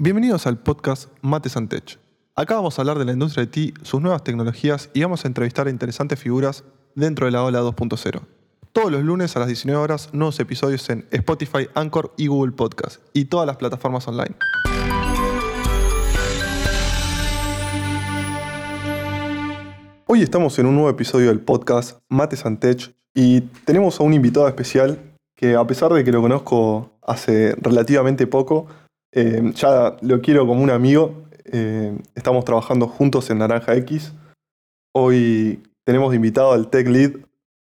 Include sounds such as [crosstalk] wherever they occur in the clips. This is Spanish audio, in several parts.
Bienvenidos al podcast Mates and Tech. Acá vamos a hablar de la industria de IT, sus nuevas tecnologías y vamos a entrevistar a interesantes figuras dentro de la ola 2.0. Todos los lunes a las 19 horas, nuevos episodios en Spotify, Anchor y Google Podcast y todas las plataformas online. Hoy estamos en un nuevo episodio del podcast Mates and Tech y tenemos a un invitado especial que a pesar de que lo conozco hace relativamente poco, eh, ya lo quiero como un amigo. Eh, estamos trabajando juntos en Naranja X. Hoy tenemos invitado al Tech Lead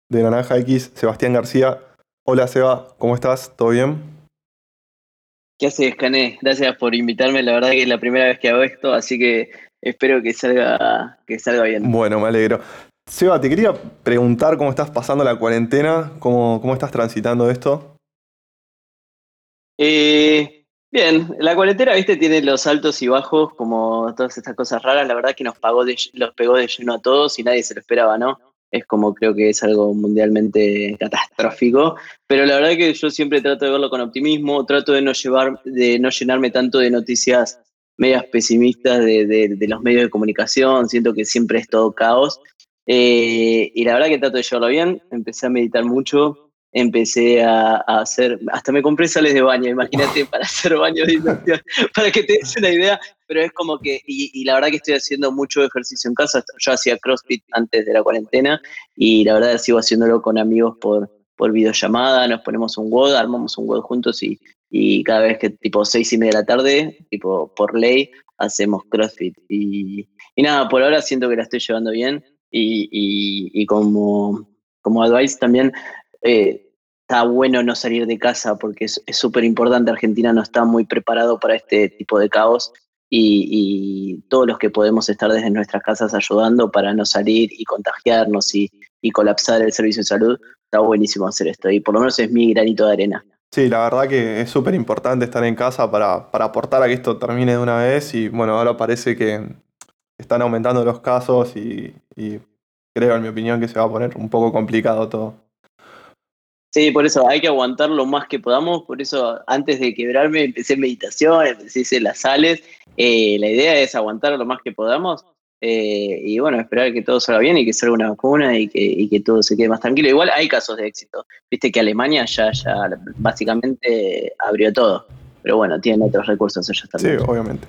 de Naranja X, Sebastián García. Hola Seba, ¿cómo estás? ¿Todo bien? ¿Qué haces, Cané? Gracias por invitarme. La verdad que es la primera vez que hago esto, así que espero que salga, que salga bien. Bueno, me alegro. Seba, te quería preguntar cómo estás pasando la cuarentena, cómo, cómo estás transitando esto. Eh, bien, la cuarentena, viste, tiene los altos y bajos, como todas estas cosas raras. La verdad que nos pagó los pegó de lleno a todos y nadie se lo esperaba, ¿no? Es como creo que es algo mundialmente catastrófico. Pero la verdad que yo siempre trato de verlo con optimismo, trato de no llevar, de no llenarme tanto de noticias medias pesimistas de, de los medios de comunicación. Siento que siempre es todo caos. Eh, y la verdad que trato de llevarlo bien, empecé a meditar mucho, empecé a, hacer, hasta me compré sales de baño, imagínate, [laughs] para hacer baño de inducción, [laughs] para que te des una idea, pero es como que, y, la verdad que estoy haciendo mucho ejercicio en casa, yo hacía CrossFit antes de la cuarentena y la verdad sigo haciéndolo con amigos por, por videollamada, nos ponemos un WOD, armamos un WOD juntos y, y cada vez que tipo seis y media de la tarde, tipo por ley, hacemos CrossFit. Y, y nada, por ahora siento que la estoy llevando bien y, como, como advice también eh, está bueno no salir de casa porque es súper importante. Argentina no está muy preparado para este tipo de caos y, todos los que podemos estar desde nuestras casas ayudando para no salir y contagiarnos y, colapsar el servicio de salud, está buenísimo hacer esto y por lo menos es mi granito de arena. Sí, la verdad que es súper importante estar en casa para, para aportar a que esto termine de una vez y bueno, ahora parece que están aumentando los casos y, creo, en mi opinión, que se va a poner un poco complicado todo. Sí, por eso hay que aguantar lo más que podamos. Por eso, antes de quebrarme, empecé meditación, empecé las sales. Eh, la idea es aguantar lo más que podamos. Eh, y bueno, esperar que todo salga bien y que salga una vacuna y que, que, todo se quede más tranquilo. Igual hay casos de éxito. Viste que Alemania ya, ya básicamente abrió todo. Pero bueno, tienen otros recursos ellos también. Sí, obviamente.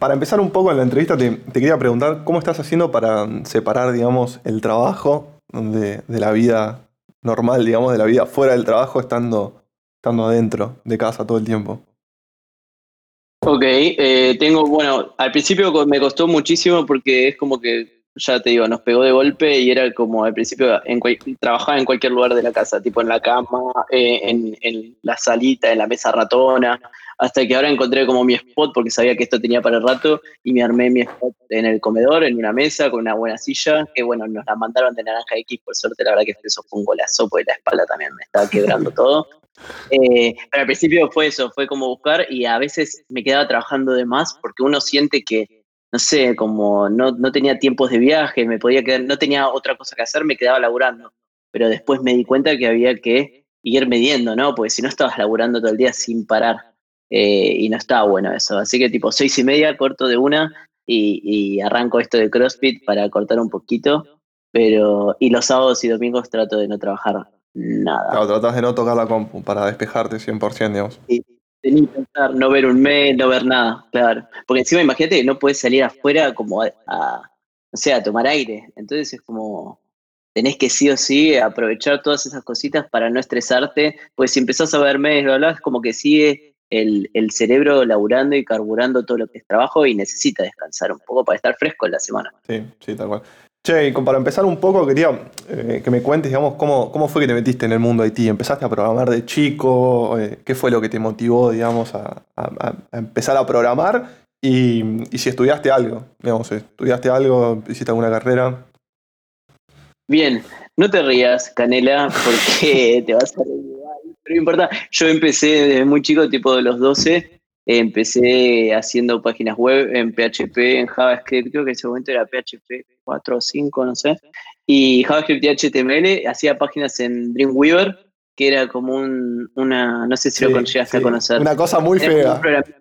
Para empezar un poco en la entrevista, te, quería preguntar cómo estás haciendo para separar, digamos, el trabajo de, la vida normal, digamos, de la vida fuera del trabajo, estando, estando adentro de casa todo el tiempo. Ok, eh, tengo, bueno, al principio me costó muchísimo porque es como que, ya te digo, nos pegó de golpe y era como al principio en trabajaba en cualquier lugar de la casa, tipo en la cama, eh, en, en, la salita, en la mesa ratona, hasta que ahora encontré como mi spot porque sabía que esto tenía para el rato y me armé mi spot en el comedor, en una mesa, con una buena silla, que bueno, nos la mandaron de Naranja X, por suerte la verdad que eso fue un golazo, porque la espalda también me estaba quebrando todo. Eh, pero al principio fue eso, fue como buscar y a veces me quedaba trabajando de más porque uno siente que, no sé, como no, no tenía tiempos de viaje, me podía quedar, no tenía otra cosa que hacer, me quedaba laburando. Pero después me di cuenta que había que ir midiendo, ¿no? Porque si no estabas laburando todo el día sin parar. Eh, y no estaba bueno eso. Así que tipo seis y media corto de una y, arranco esto de CrossFit para cortar un poquito. Pero, y los sábados y domingos trato de no trabajar nada. Claro, tratas de no tocar la compu para despejarte 100%, digamos. Sí, ni pensar, no ver un mail, no ver nada, claro. Porque encima imagínate que no puedes salir afuera como a, o sea, tomar aire. Entonces es como, tenés que sí o sí aprovechar todas esas cositas para no estresarte, pues si empezás a ver mails, bla, es como que sigue el, cerebro laburando y carburando todo lo que es trabajo y necesita descansar un poco para estar fresco en la semana. Sí, sí, tal cual. Che, y para empezar un poco, quería eh, que me cuentes, digamos, cómo, cómo fue que te metiste en el mundo IT. ¿Empezaste a programar de chico? Eh, ¿Qué fue lo que te motivó, digamos, a, empezar a programar? Y, y, si estudiaste algo, digamos, ¿estudiaste algo? ¿Hiciste alguna carrera? Bien, no te rías, Canela, porque [laughs] te vas a reír pero no importa, yo empecé desde muy chico, tipo de los 12, empecé haciendo páginas web en PHP, en JavaScript, creo que en ese momento era PHP 4 o 5, no sé, y JavaScript y HTML, hacía páginas en Dreamweaver, que era como un, una, no sé si lo llegaste a conocer. Una cosa muy fea. sí,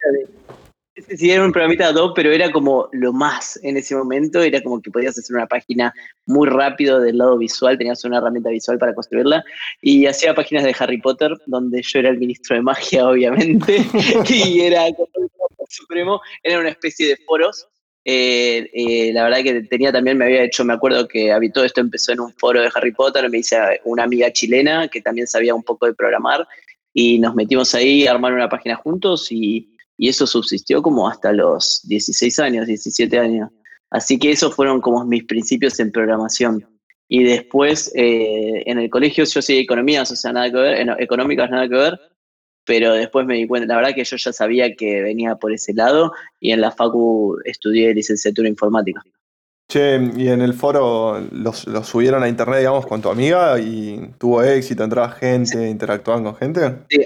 sí, era un programita Adobe, pero era como lo más en ese momento. Era como que podías hacer una página muy rápido del lado visual, tenías una herramienta visual para construirla. Y hacía páginas de Harry Potter, donde yo era el ministro de magia, [laughs] obviamente, [laughs] y era supremo. Era una especie de foros. Eh, eh, la verdad que tenía también, me había hecho, me acuerdo que todo esto empezó en un foro de Harry Potter, me hice una amiga chilena que también sabía un poco de programar y nos metimos ahí a armar una página juntos y, eso subsistió como hasta los 16 años, 17 años. Así que esos fueron como mis principios en programación. Y después eh, en el colegio yo seguí economías, o sea, nada que ver, económicas nada que ver, pero después me di cuenta, la verdad que yo ya sabía que venía por ese lado y en la Facu estudié licenciatura informática. Che, y en el foro los, subieron a internet, digamos, con tu amiga y tuvo éxito, entraba gente, interactuaban con gente. Sí.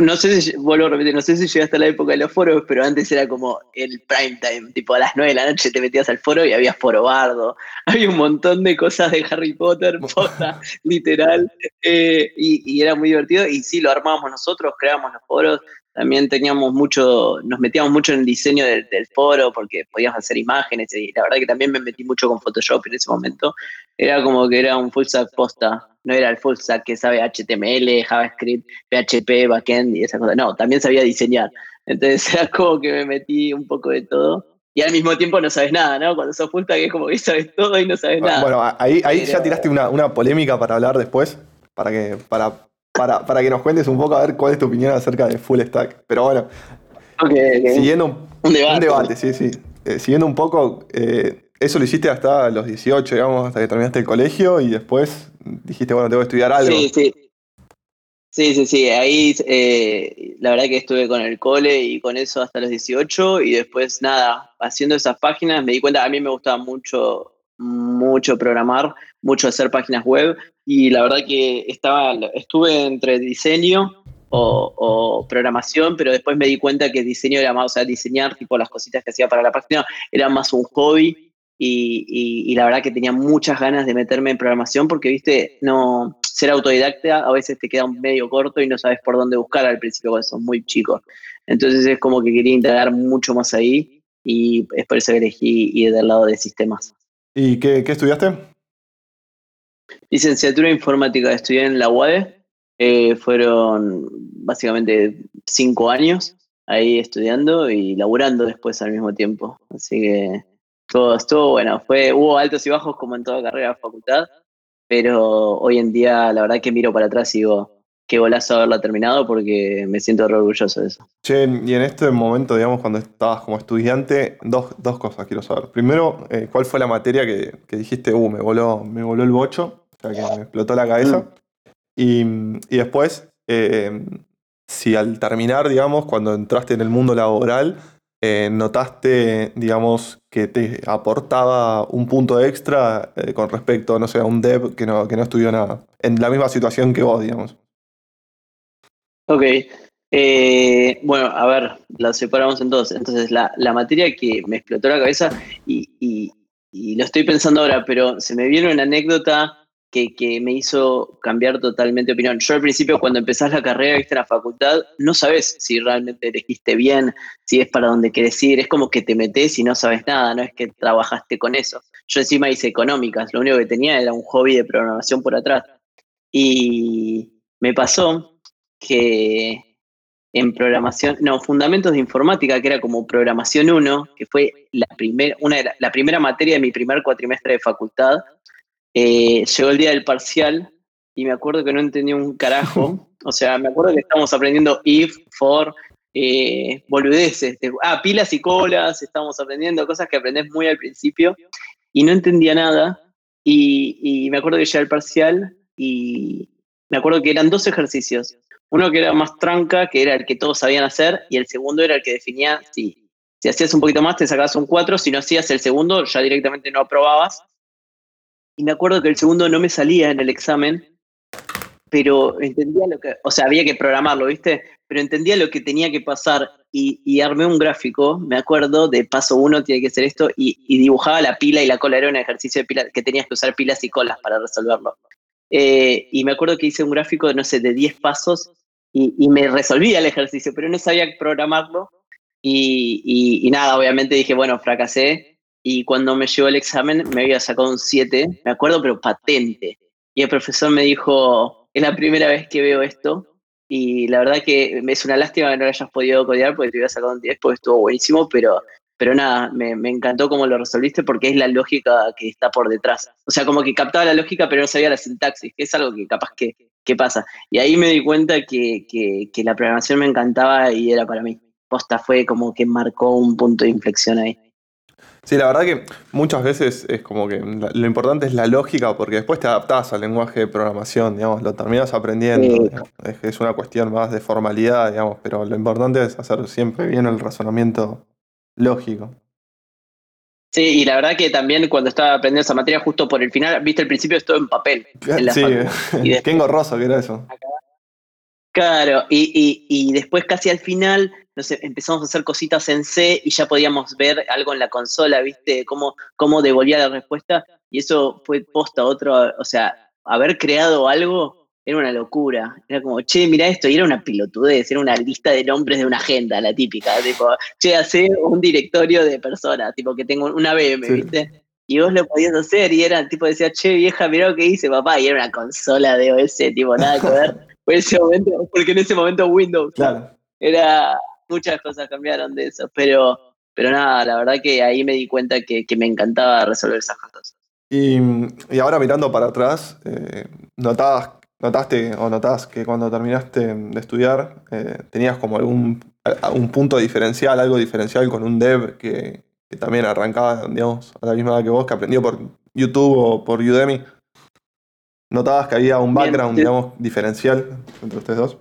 No sé si, vuelvo a repetir, no sé si llegaste a la época de los foros, pero antes era como el prime time, tipo a las 9 de la noche te metías al foro y había foro bardo, [laughs] había un montón de cosas de Harry Potter, posta, [laughs] literal, eh, y, y, era muy divertido, y sí, lo armábamos nosotros, creábamos los foros, también teníamos mucho, nos metíamos mucho en el diseño del, foro porque podíamos hacer imágenes y la verdad que también me metí mucho con Photoshop en ese momento. Era como que era un full stack posta, no era el full stack que sabe HTML, JavaScript, PHP, backend y esas cosas. No, también sabía diseñar. Entonces [laughs] era como que me metí un poco de todo. Y al mismo tiempo no sabes nada, ¿no? Cuando sos full stack es como que sabes todo y no sabes nada. Bueno, ahí, ahí ya tiraste una, una polémica para hablar después, para que, para para, para, que nos cuentes un poco a ver cuál es tu opinión acerca de Full Stack. Pero bueno, siguiendo un, debate. sí, sí. Eh, siguiendo un poco, eh, eso lo hiciste hasta los 18, digamos, hasta que terminaste el colegio y después dijiste, bueno, tengo que estudiar algo. Sí, sí. Sí. Ahí eh, la verdad que estuve con el cole y con eso hasta los 18 y después nada, haciendo esas páginas me di cuenta, a mí me gustaba mucho, mucho programar, mucho hacer páginas web y la verdad que estaba, estuve entre diseño o, programación, pero después me di cuenta que diseño era más, o sea, diseñar tipo las cositas que hacía para la página era más un hobby y, la verdad que tenía muchas ganas de meterme en programación porque, viste, no ser autodidacta a veces te queda un medio corto y no sabes por dónde buscar al principio cuando sos muy chico. Entonces es como que quería integrar mucho más ahí y es por eso que elegí ir del lado de sistemas. ¿Y qué, qué estudiaste? Licenciatura en informática, estudié en la UADE. Eh, fueron básicamente cinco años ahí estudiando y laburando después al mismo tiempo. Así que todo estuvo bueno. Fue, hubo altos y bajos como en toda carrera de facultad, pero hoy en día la verdad que miro para atrás y digo, qué golazo haberla terminado porque me siento orgulloso de eso. Che, y en este momento, digamos, cuando estabas como estudiante, dos, cosas quiero saber. Primero, eh, ¿cuál fue la materia que, que, dijiste, uh, me voló, me voló el bocho? o sea que me explotó la cabeza. Y, después, eh, si al terminar, digamos, cuando entraste en el mundo laboral, eh, notaste, digamos, que te aportaba un punto extra eh, con respecto, no sé, a un dev que no, que no estudió nada, en la misma situación que vos, digamos. Ok. bueno, a ver, la separamos entonces. Entonces, la, materia que me explotó la cabeza, y, y, lo estoy pensando ahora, pero se me viene una anécdota que, me hizo cambiar totalmente de opinión. Yo al principio, cuando empezás la carrera, viste, en la facultad, no sabes si realmente elegiste bien, si es para donde querés ir, es como que te metes y no sabes nada, no es que trabajaste con eso. Yo encima hice económicas, lo único que tenía era un hobby de programación por atrás. Y me pasó que en programación, no, fundamentos de informática, que era como programación 1, que fue la, primer, una la primera materia de mi primer cuatrimestre de facultad, eh, llegó el día del parcial y me acuerdo que no entendí un carajo. [laughs] O sea, me acuerdo que estábamos aprendiendo if, for, eh, boludeces. Ah, pilas y colas, estábamos aprendiendo cosas que aprendés muy al principio y no entendía nada. Y, me acuerdo que llegué al parcial y me acuerdo que eran dos ejercicios. Uno que era más tranca, que era el que todos sabían hacer, y el segundo era el que definía si, si hacías un poquito más te sacabas un 4, si no hacías el segundo ya directamente no aprobabas y me acuerdo que el segundo no me salía en el examen, pero entendía lo que, o sea, había que programarlo, ¿viste? Pero entendía lo que tenía que pasar y, armé un gráfico, me acuerdo, de paso uno tiene que ser esto, y, dibujaba la pila y la cola, era un ejercicio de pila, que tenías que usar pilas y colas para resolverlo. Eh, y me acuerdo que hice un gráfico, no sé, de 10 pasos y, y, me resolvía el ejercicio, pero no sabía programarlo Y, y, nada, obviamente dije, bueno, fracasé. Y cuando me llegó el examen me había sacado un 7, me acuerdo, pero patente. Y el profesor me dijo, es la primera vez que veo esto. Y la verdad que es una lástima que no lo hayas podido codear porque te hubiera sacado un 10 porque estuvo buenísimo, pero, pero nada, me, encantó cómo lo resolviste porque es la lógica que está por detrás. O sea, como que captaba la lógica pero no sabía la sintaxis, que es algo que capaz que, que pasa. Y ahí me di cuenta que, que, que la programación me encantaba y era para mí. Posta fue como que marcó un punto de inflexión ahí. Sí, la verdad que muchas veces es como que lo importante es la lógica porque después te adaptás al lenguaje de programación, digamos, lo terminas aprendiendo. Es, una cuestión más de formalidad, digamos, pero lo importante es hacer siempre bien el razonamiento lógico. Sí, y la verdad que también cuando estaba aprendiendo esa materia, justo por el final, viste, el principio estuvo en papel. [laughs] sí, [laughs] qué engorroso que era eso. Claro, y, y, después casi al final empezamos a hacer cositas en C y ya podíamos ver algo en la consola, ¿viste? Cómo, cómo devolvía la respuesta. Y eso fue posta otro, o sea, haber creado algo era una locura. Era como, che, mira esto, y era una pilotudez, era una lista de nombres de una agenda, la típica. Tipo, che, hace un directorio de personas, tipo que tengo una BM, ¿viste? Y vos lo podías hacer y era, tipo, decía, che, vieja, mirá lo que hice, papá, y era una consola de OS, tipo, nada que ver. Ese momento, porque en ese momento Windows claro. era muchas cosas cambiaron de eso, pero, pero nada, la verdad que ahí me di cuenta que, me encantaba resolver esas cosas. Y, ahora mirando para atrás, eh, ¿notaste o notás que cuando terminaste de estudiar eh, tenías como algún un punto diferencial, algo diferencial con un dev que, que, también arrancaba, digamos, a la misma edad que vos, que aprendió por YouTube o por Udemy? ¿Notabas que había un background, digamos, diferencial entre ustedes dos?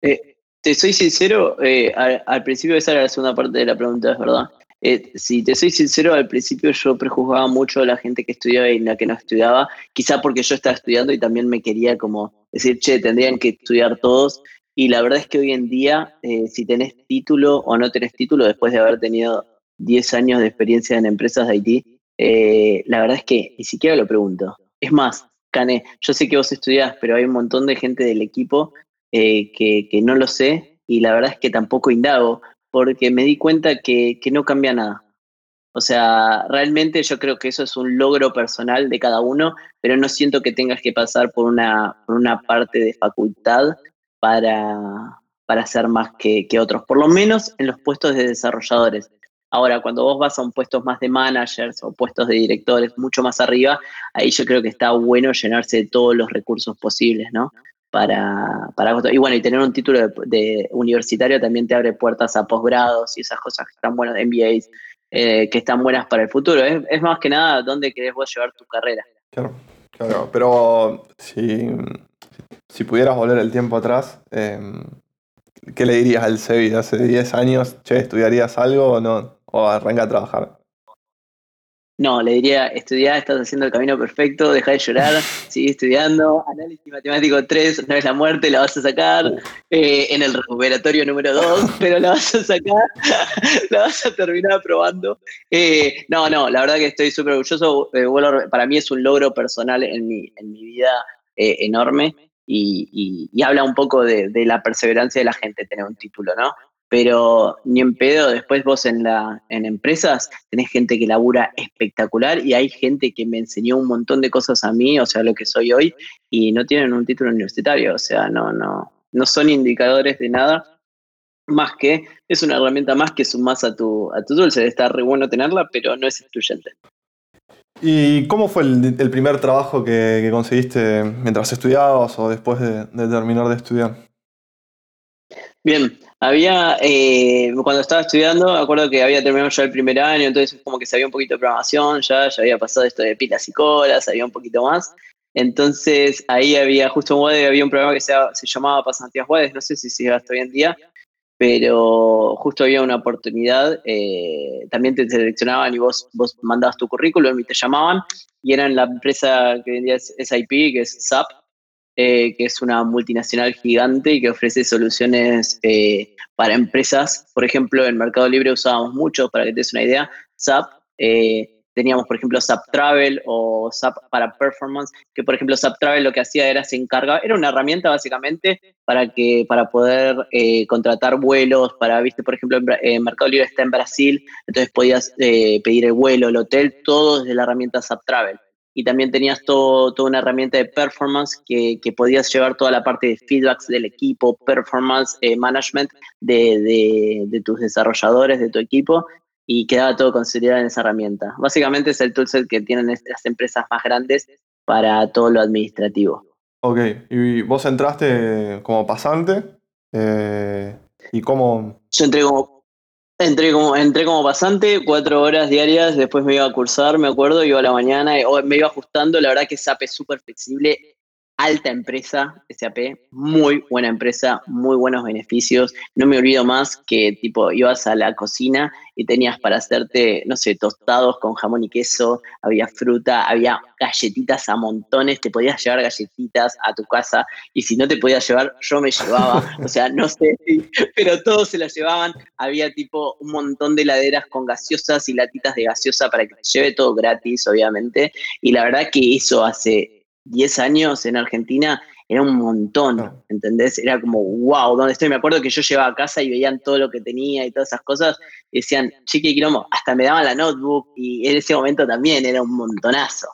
Eh, te soy sincero, eh, al, principio esa era la segunda parte de la pregunta, es verdad. Eh, si te soy sincero, al principio yo prejuzgaba mucho a la gente que estudiaba y la que no estudiaba, quizá porque yo estaba estudiando y también me quería como decir, che, tendrían que estudiar todos. Y la verdad es que hoy en día, eh, si tenés título o no tenés título, después de haber tenido 10 años de experiencia en empresas de Haití, la verdad es que ni siquiera lo pregunto. Es más, Cane, yo sé que vos estudiás, pero hay un montón de gente del equipo eh, que, no lo sé y la verdad es que tampoco indago porque me di cuenta que, no cambia nada. O sea, realmente yo creo que eso es un logro personal de cada uno, pero no siento que tengas que pasar por una, una parte de facultad para, para ser más que, que, otros, por lo menos en los puestos de desarrolladores. Ahora, cuando vos vas a un puesto más de managers o puestos de directores mucho más arriba, ahí yo creo que está bueno llenarse de todos los recursos posibles, ¿no? para, para y bueno, y tener un título de, universitario también te abre puertas a posgrados y esas cosas que están buenas, MBAs, eh, que están buenas para el futuro. Es, más que nada dónde querés vos llevar tu carrera. Claro, claro, pero si, si pudieras volver el tiempo atrás, em, ¿qué le dirías al Sevi de hace 10 años? Che, ¿estudiarías algo o no? ¿O arranca a trabajar? No, le diría, estudiar, estás haciendo el camino perfecto, deja de llorar, [laughs] sigue estudiando, análisis matemático 3, no es la muerte, la vas a sacar eh, en el recuperatorio número 2, [laughs] pero la vas a sacar, [laughs] la vas a terminar aprobando. Eh, no, no, la verdad que estoy súper orgulloso, eh, para mí es un logro personal en mi, en mi vida enorme y, habla un poco de, de la perseverancia de la gente tener un título, ¿no? Pero ni en pedo, después vos en, la, en empresas tenés gente que labura espectacular y hay gente que me enseñó un montón de cosas a mí, o sea, lo que soy hoy, y no tienen un título universitario, o sea, no, no, no son indicadores de nada, más que es una herramienta más que sumas a tu, a tu dulce, está re bueno tenerla, pero no es excluyente. ¿Y cómo fue el, primer trabajo que, conseguiste mientras estudiabas o después de terminar de estudiar? Bien, había, eh, cuando estaba estudiando, acuerdo que había terminado ya el primer año, entonces como que sabía un poquito de programación, ya, ya había pasado esto de pilas y colas, sabía un poquito más. Entonces ahí había, justo en WADE, había un programa que se, se llamaba Pasantías WADE, no sé si sigue hasta hoy en día, pero justo había una oportunidad, eh, también te seleccionaban y vos, vos mandabas tu currículum y te llamaban, y eran la empresa que vendía SIP, que es SAP, eh, que es una multinacional gigante y que ofrece soluciones eh, para empresas. Por ejemplo, en Mercado Libre usábamos mucho, para que te des una idea, SAP, eh, teníamos, por ejemplo, SAP Travel o SAP para Performance, que por ejemplo SAP Travel lo que hacía era se encargaba, era una herramienta básicamente para que para poder contratar vuelos, para, viste, por ejemplo, en, Mercado Libre está en Brasil, entonces podías eh, pedir el vuelo, el hotel, todo desde la herramienta SAP Travel. Y también tenías todo, toda una herramienta de performance que, que, podías llevar toda la parte de feedbacks del equipo, performance eh, management de, de, de tus desarrolladores, de tu equipo, y quedaba todo considerado en esa herramienta. Básicamente es el toolset que tienen las empresas más grandes para todo lo administrativo. Ok, y vos entraste como pasante, eh, ¿y cómo? Yo entré como, entré, como, entré como pasante, cuatro horas diarias, después me iba a cursar, me acuerdo, iba a la mañana, o me iba ajustando, la verdad que SAP es súper flexible, alta empresa, SAP, muy buena empresa, muy buenos beneficios. No me olvido más que tipo ibas a la cocina y tenías para hacerte, no sé, tostados con jamón y queso, había fruta, había galletitas a montones, te podías llevar galletitas a tu casa y si no te podías llevar, yo me llevaba, o sea, no sé, [laughs] pero todos se las llevaban, había tipo un montón de heladeras con gaseosas y latitas de gaseosa para que te lleve todo gratis, obviamente, y la verdad que eso hace 10 años en Argentina era un montón, ¿entendés? Era como, wow, ¿dónde estoy? Me acuerdo que yo llevaba a casa y veían todo lo que tenía y todas esas cosas, y decían, chiqui quilombo, hasta me daban la notebook, y en ese momento también era un montonazo.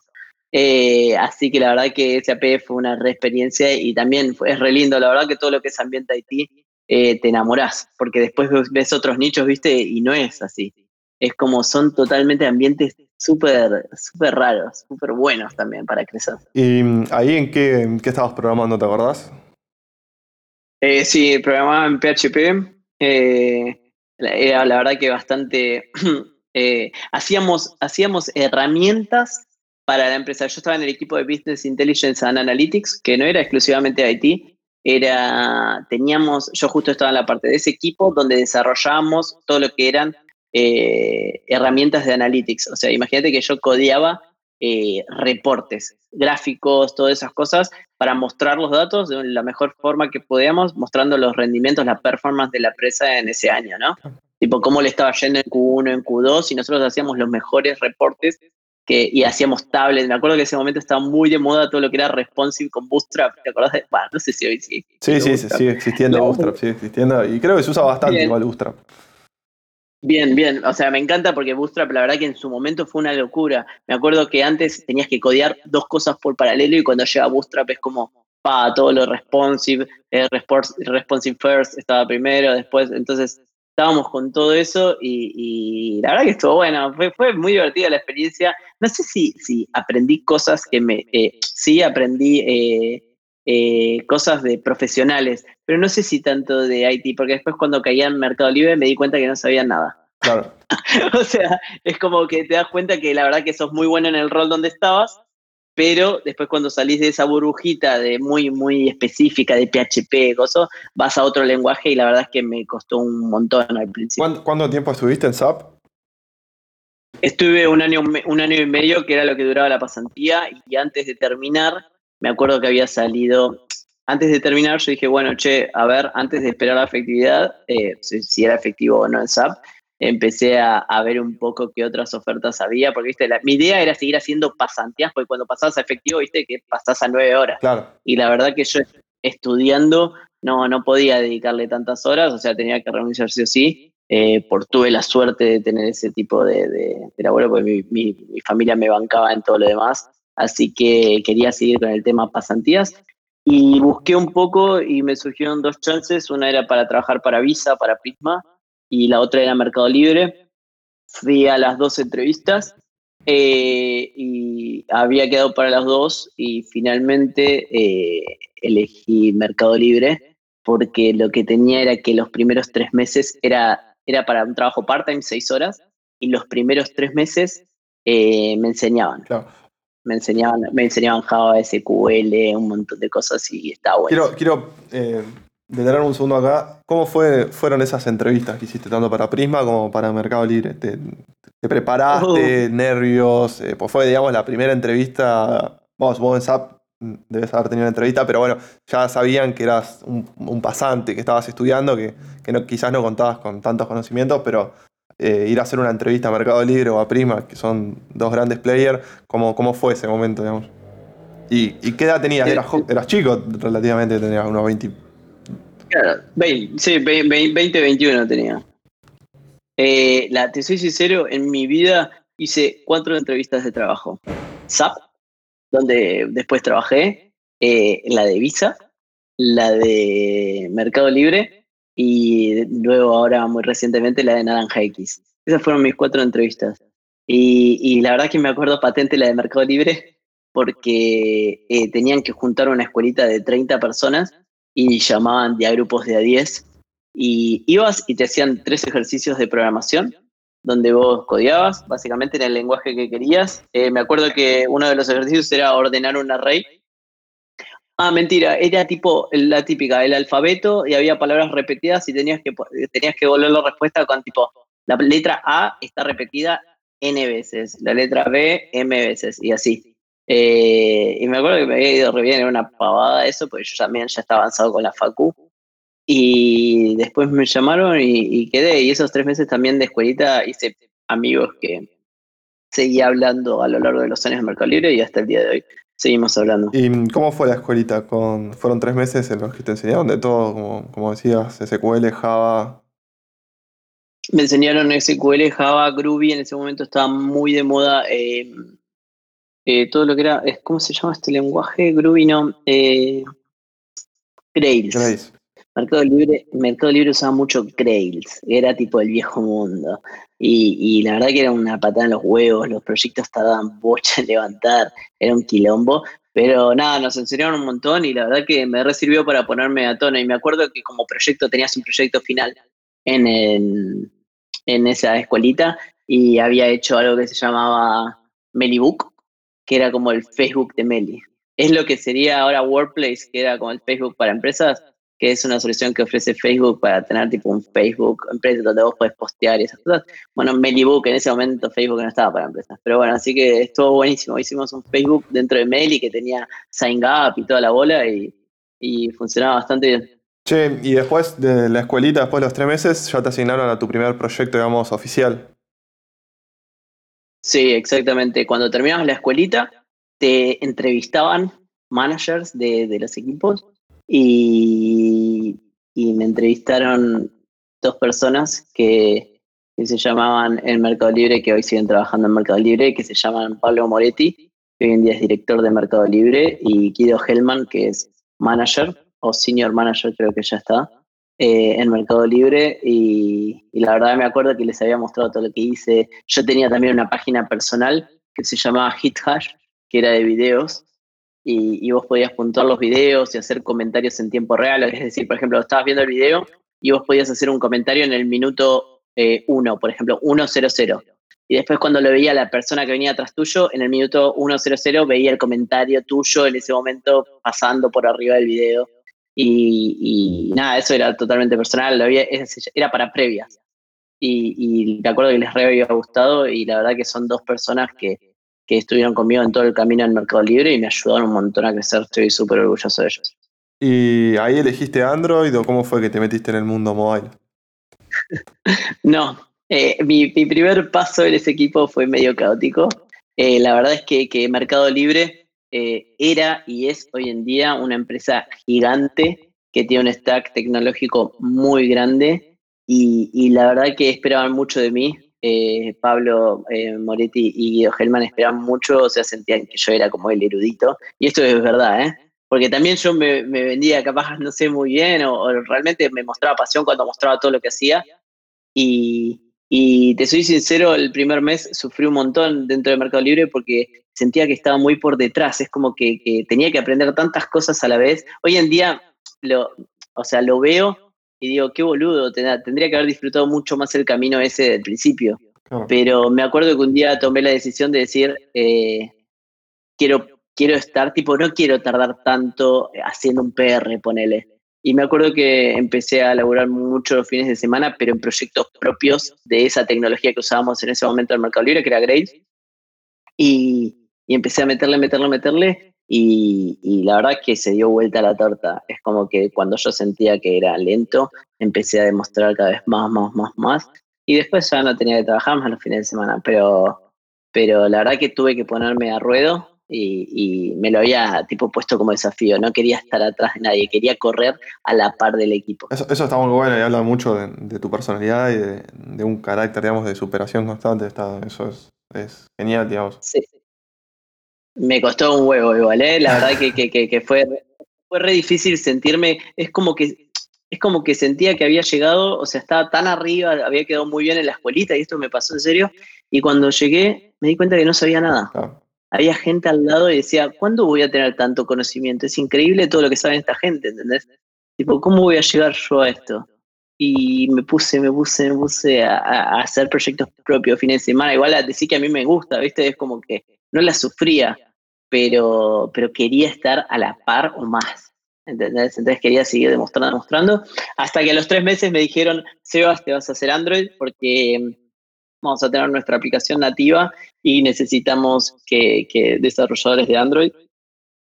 Eh, así que la verdad que SAP fue una re experiencia y también fue, es re lindo, la verdad que todo lo que es ambiente IT eh, te enamorás, porque después ves otros nichos, viste, y no es así. Es como son totalmente ambientes súper, súper raros, súper buenos también para crecer. ¿Y ahí en qué, qué estabas programando, te acordás? Eh, sí, programaba en PHP. Eh, era la verdad que bastante... [clears throat] Eh, hacíamos, hacíamos herramientas para la empresa. Yo estaba en el equipo de Business Intelligence and Analytics, que no era exclusivamente IT, era, teníamos, yo justo estaba en la parte de ese equipo donde desarrollábamos todo lo que eran eh, herramientas de analytics. O sea, imagínate que yo codeaba eh, reportes, gráficos, todas esas cosas para mostrar los datos de la mejor forma que podíamos, mostrando los rendimientos, la performance de la empresa en ese año, ¿no? Tipo, cómo le estaba yendo en Q1, en Q2, y nosotros hacíamos los mejores reportes que, y hacíamos tablets. Me acuerdo que en ese momento estaba muy de moda todo lo que era responsive con Bootstrap. ¿Te acordás de? Bueno, no sé si hoy sí. Sí, sí, sigue existiendo Bootstrap, sigue existiendo. Y creo que se usa bastante igual Bootstrap. Bien, bien. O sea, me encanta porque Bootstrap, la verdad que en su momento fue una locura. Me acuerdo que antes tenías que codear dos cosas por paralelo y cuando llega Bootstrap es como, pa, todo lo responsive, eh, responsive first estaba primero, después, entonces estábamos con todo eso y, la verdad que estuvo bueno. Fue, muy divertida la experiencia. No sé si, si aprendí cosas que me, eh, sí aprendí eh, eh, cosas de profesionales, pero no sé si tanto de IT, porque después cuando caía en Mercado Libre me di cuenta que no sabía nada. [laughs] Claro. o sea, es como que te das cuenta que la verdad que sos muy bueno en el rol donde estabas, pero después cuando salís de esa burbujita de muy, muy específica de PHP, gozo, vas a otro lenguaje y la verdad es que me costó un montón al principio. ¿Cuánto, tiempo estuviste en SAP? Estuve un año, un año y medio, que era lo que duraba la pasantía, y antes de terminar me acuerdo que había salido, antes de terminar yo dije, bueno, che, a ver, antes de esperar la efectividad, eh, si, era efectivo o no el SAP, empecé a, ver un poco qué otras ofertas había, porque viste, mi idea era seguir haciendo pasantías, porque cuando pasabas a efectivo, viste, que pasás a nueve horas. Claro. Y la verdad que yo estudiando no, no podía dedicarle tantas horas, o sea, tenía que renunciar sí o sí. Eh, por tuve la suerte de tener ese tipo de, de, porque mi, mi, familia me bancaba en todo lo demás así que quería seguir con el tema pasantías. Y busqué un poco y me surgieron dos chances. Una era para trabajar para Visa, para Prisma, y la otra era Mercado Libre. Fui a las dos entrevistas eh, y había quedado para las dos y finalmente eh, elegí Mercado Libre porque lo que tenía era que los primeros tres meses era, era para un trabajo part-time, seis horas, y los primeros tres meses eh, me enseñaban. Claro me enseñaban, me enseñaban Java, SQL, un montón de cosas y está bueno. Quiero, quiero eh, detener un segundo acá. ¿Cómo fue, fueron esas entrevistas que hiciste tanto para Prisma como para Mercado Libre? ¿Te, preparaste, uh. nervios? Eh, pues fue, digamos, la primera entrevista. Vamos, vos en SAP debes haber tenido una entrevista, pero bueno, ya sabían que eras un, pasante, que estabas estudiando, que, que no, quizás no contabas con tantos conocimientos, pero eh, ir a hacer una entrevista a Mercado Libre o a Prima, que son dos grandes players, ¿cómo, cómo fue ese momento, digamos? ¿Y, qué edad tenías? ¿Eras, eras chico relativamente? Tenías unos 20. Claro, 20, sí, 20, 21 tenía. Eh, la, te soy sincero, en mi vida hice cuatro entrevistas de trabajo. SAP, donde después trabajé, eh, la de Visa, la de Mercado Libre y luego ahora muy recientemente la de Naranja X. Esas fueron mis cuatro entrevistas. Y, y la verdad que me acuerdo patente la de Mercado Libre porque eh, tenían que juntar una escuelita de 30 personas y llamaban de a grupos de a 10 y ibas y te hacían tres ejercicios de programación donde vos codiabas básicamente en el lenguaje que querías. Eh, me acuerdo que uno de los ejercicios era ordenar un array Ah, mentira, era tipo la típica, el alfabeto y había palabras repetidas y tenías que, tenías que volver la respuesta con tipo, la letra A está repetida N veces, la letra B M veces y así. Eh, y me acuerdo que me había ido re bien, era una pavada eso, porque yo también ya estaba avanzado con la facu. Y después me llamaron y, quedé, y esos tres meses también de escuelita hice amigos que seguía hablando a lo largo de los años de Mercado Libre y hasta el día de hoy seguimos hablando. ¿Y cómo fue la escuelita? Con, ¿Fueron tres meses en los que te enseñaron de todo, como, como decías, SQL, Java? Me enseñaron SQL, Java, Groovy, en ese momento estaba muy de moda eh, eh, todo lo que era, ¿cómo se llama este lenguaje? Groovy, no, eh, Grails. Mercado Libre, Mercado Libre usaba mucho Grails, era tipo el viejo mundo. Y, la verdad que era una patada en los huevos, los proyectos tardaban bocha en levantar, era un quilombo. Pero nada, nos enseñaron un montón y la verdad que me sirvió para ponerme a tono. Y me acuerdo que como proyecto tenías un proyecto final en, en esa escuelita y había hecho algo que se llamaba Melibook, que era como el Facebook de Meli. Es lo que sería ahora Workplace, que era como el Facebook para empresas, que es una solución que ofrece Facebook para tener tipo un Facebook empresa donde vos podés postear y esas cosas. Bueno, Melibook en ese momento Facebook no estaba para empresas, pero bueno, así que estuvo buenísimo. Hicimos un Facebook dentro de Meli que tenía sign up y toda la bola y, y funcionaba bastante bien. Che, y después de la escuelita, después de los tres meses, ya te asignaron a tu primer proyecto, digamos, oficial. Sí, exactamente. Cuando terminabas la escuelita, te entrevistaban managers de, de los equipos y, me entrevistaron dos personas que, se llamaban en Mercado Libre, que hoy siguen trabajando en Mercado Libre, que se llaman Pablo Moretti, que hoy en día es director de Mercado Libre, y Guido Hellman, que es manager o senior manager, creo que ya está, eh, en Mercado Libre. Y, y, la verdad me acuerdo que les había mostrado todo lo que hice. Yo tenía también una página personal que se llamaba HitHash, que era de videos, y, vos podías puntuar los videos y hacer comentarios en tiempo real. Es decir, por ejemplo, estabas viendo el video y vos podías hacer un comentario en el minuto 1, eh, por ejemplo, 100. Y después cuando lo veía la persona que venía atrás tuyo, en el minuto 100 veía el comentario tuyo en ese momento pasando por arriba del video. Y, nada, eso era totalmente personal, era para previas. Y, y me acuerdo que les re había gustado y la verdad que son dos personas que, que estuvieron conmigo en todo el camino en Mercado Libre y me ayudaron un montón a crecer. Estoy súper orgulloso de ellos. ¿Y ahí elegiste Android o cómo fue que te metiste en el mundo mobile? [laughs] no, eh, mi, primer paso en ese equipo fue medio caótico. Eh, la verdad es que, Mercado Libre eh, era y es hoy en día una empresa gigante que tiene un stack tecnológico muy grande y, y la verdad que esperaban mucho de mí eh, Pablo eh, Moretti y Guido Gelman esperaban mucho, o sea, sentían que yo era como el erudito. Y esto es verdad, ¿eh? Porque también yo me, vendía capaz, no sé muy bien, o, realmente me mostraba pasión cuando mostraba todo lo que hacía. Y, te soy sincero, el primer mes sufrí un montón dentro del Mercado Libre porque sentía que estaba muy por detrás. Es como que, tenía que aprender tantas cosas a la vez. Hoy en día, o sea, lo veo y digo, qué boludo, tendría que haber disfrutado mucho más el camino ese del principio. Pero me acuerdo que un día tomé la decisión de decir, eh, quiero, quiero estar, tipo, no quiero tardar tanto haciendo un PR, ponele. Y me acuerdo que empecé a laburar mucho los fines de semana, pero en proyectos propios de esa tecnología que usábamos en ese momento en Mercado Libre, que era Grace. Y, y empecé a meterle, meterle, meterle. Y, la verdad que se dio vuelta la torta. Es como que cuando yo sentía que era lento, empecé a demostrar cada vez más, más, más, más. y después ya no tenía que trabajar más los fines de semana, pero, pero la verdad que tuve que ponerme a ruedo y, me lo había tipo puesto como desafío, no quería estar atrás de nadie, quería correr a la par del equipo. Eso, está muy bueno y habla mucho de, tu personalidad y de, un carácter, digamos, de superación constante, está, eso es, es genial, digamos. Sí. Me costó un huevo igual, ¿eh? la verdad que, que, que, fue, fue re difícil sentirme, es como que es como que sentía que había llegado, o sea, estaba tan arriba, había quedado muy bien en la escuelita y esto me pasó en serio. Y cuando llegué me di cuenta que no sabía nada había gente al lado y decía, ¿cuándo voy a tener tanto conocimiento? Es increíble todo lo que sabe esta gente, ¿entendés? Tipo, ¿cómo voy a llegar yo a esto? Y me puse, me puse, me puse a, hacer proyectos propios fines de semana. Igual a decir que a mí me gusta, ¿viste? Es como que no la sufría, pero, pero quería estar a la par o más. ¿Entendés? Entonces quería seguir demostrando, demostrando. Hasta que a los tres meses me dijeron, Sebas, te vas a hacer Android porque vamos a tener nuestra aplicación nativa y necesitamos que, desarrolladores de Android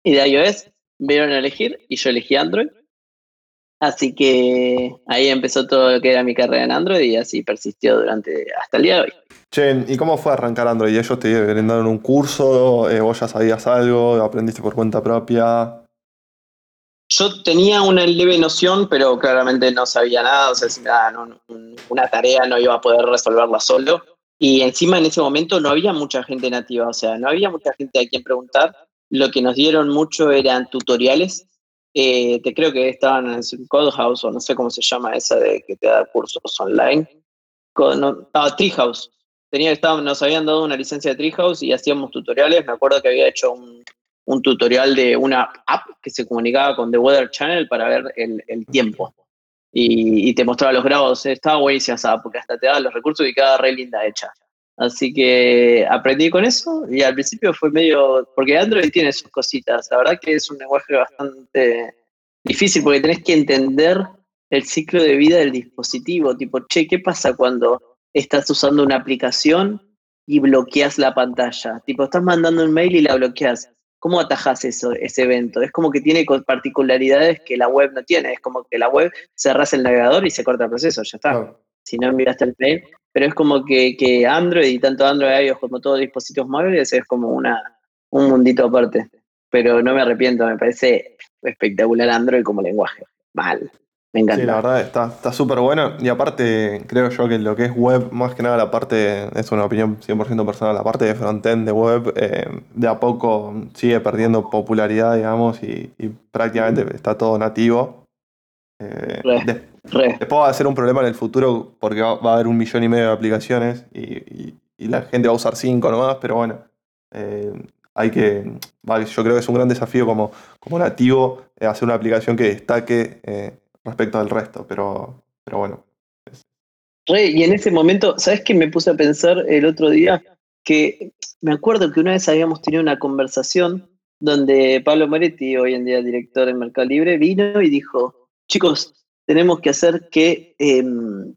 y de iOS vieron a elegir y yo elegí Android. Así que ahí empezó todo lo que era mi carrera en Android y así persistió durante hasta el día de hoy. ¿Y cómo fue arrancar Android? ¿Ellos te brindaron un curso? Eh, ¿Vos ya sabías algo? ¿Aprendiste por cuenta propia? Yo tenía una leve noción, pero claramente no sabía nada. O sea, si me daban una tarea no iba a poder resolverla solo. Y encima en ese momento no había mucha gente nativa, o sea, no había mucha gente a quien preguntar. Lo que nos dieron mucho eran tutoriales. Eh, te creo que estaban en Codehouse o no sé cómo se llama esa de que te da cursos online. no, Treehouse. Tenía, estaban, nos habían dado una licencia de Treehouse y hacíamos tutoriales. Me acuerdo que había hecho un, tutorial de una app que se comunicaba con The Weather Channel para ver el, tiempo y, te mostraba los grados. Estaba buenísima esa porque hasta te daba los recursos y quedaba re linda hecha. Así que aprendí con eso y al principio fue medio, porque Android tiene sus cositas, la verdad que es un lenguaje bastante difícil porque tenés que entender el ciclo de vida del dispositivo, tipo, che, ¿qué pasa cuando estás usando una aplicación y bloqueas la pantalla? Tipo, estás mandando un mail y la bloqueas. ¿Cómo atajas eso, ese evento? Es como que tiene particularidades que la web no tiene. Es como que la web cerras el navegador y se corta el proceso, ya está. Si no enviaste el mail. Pero es como que, que Android y tanto Android iOS como todos dispositivos móviles es como una, un mundito aparte. Pero no me arrepiento, me parece espectacular Android como lenguaje. Mal. Me encanta. Sí, la verdad está súper bueno. Y aparte, creo yo que lo que es web, más que nada la parte, es una opinión 100% personal, la parte de frontend de web, eh, de a poco sigue perdiendo popularidad, digamos, y, prácticamente está todo nativo. Eh, después va a ser un problema en el futuro porque va, a haber un millón y medio de aplicaciones y, la gente va a usar cinco nomás, pero bueno, eh, hay que, yo creo que es un gran desafío como, como nativo hacer una aplicación que destaque respecto al resto, pero, pero bueno. y en ese momento, ¿sabes qué me puse a pensar el otro día? Que me acuerdo que una vez habíamos tenido una conversación donde Pablo Moretti, hoy en día director en Mercado Libre, vino y dijo, chicos, tenemos que hacer que em,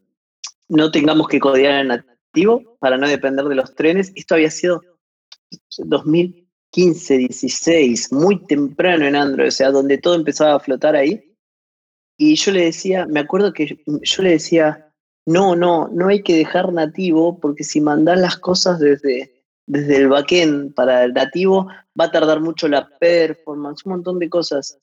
no tengamos que codear en nativo para no depender de los trenes. Esto había sido 2015, 16, muy temprano en Android, o sea, donde todo empezaba a flotar ahí. Y yo le decía, me acuerdo que yo le decía, no, no, no hay que dejar nativo porque si mandás las cosas desde, desde el backend para el nativo va a tardar mucho la performance, un montón de cosas.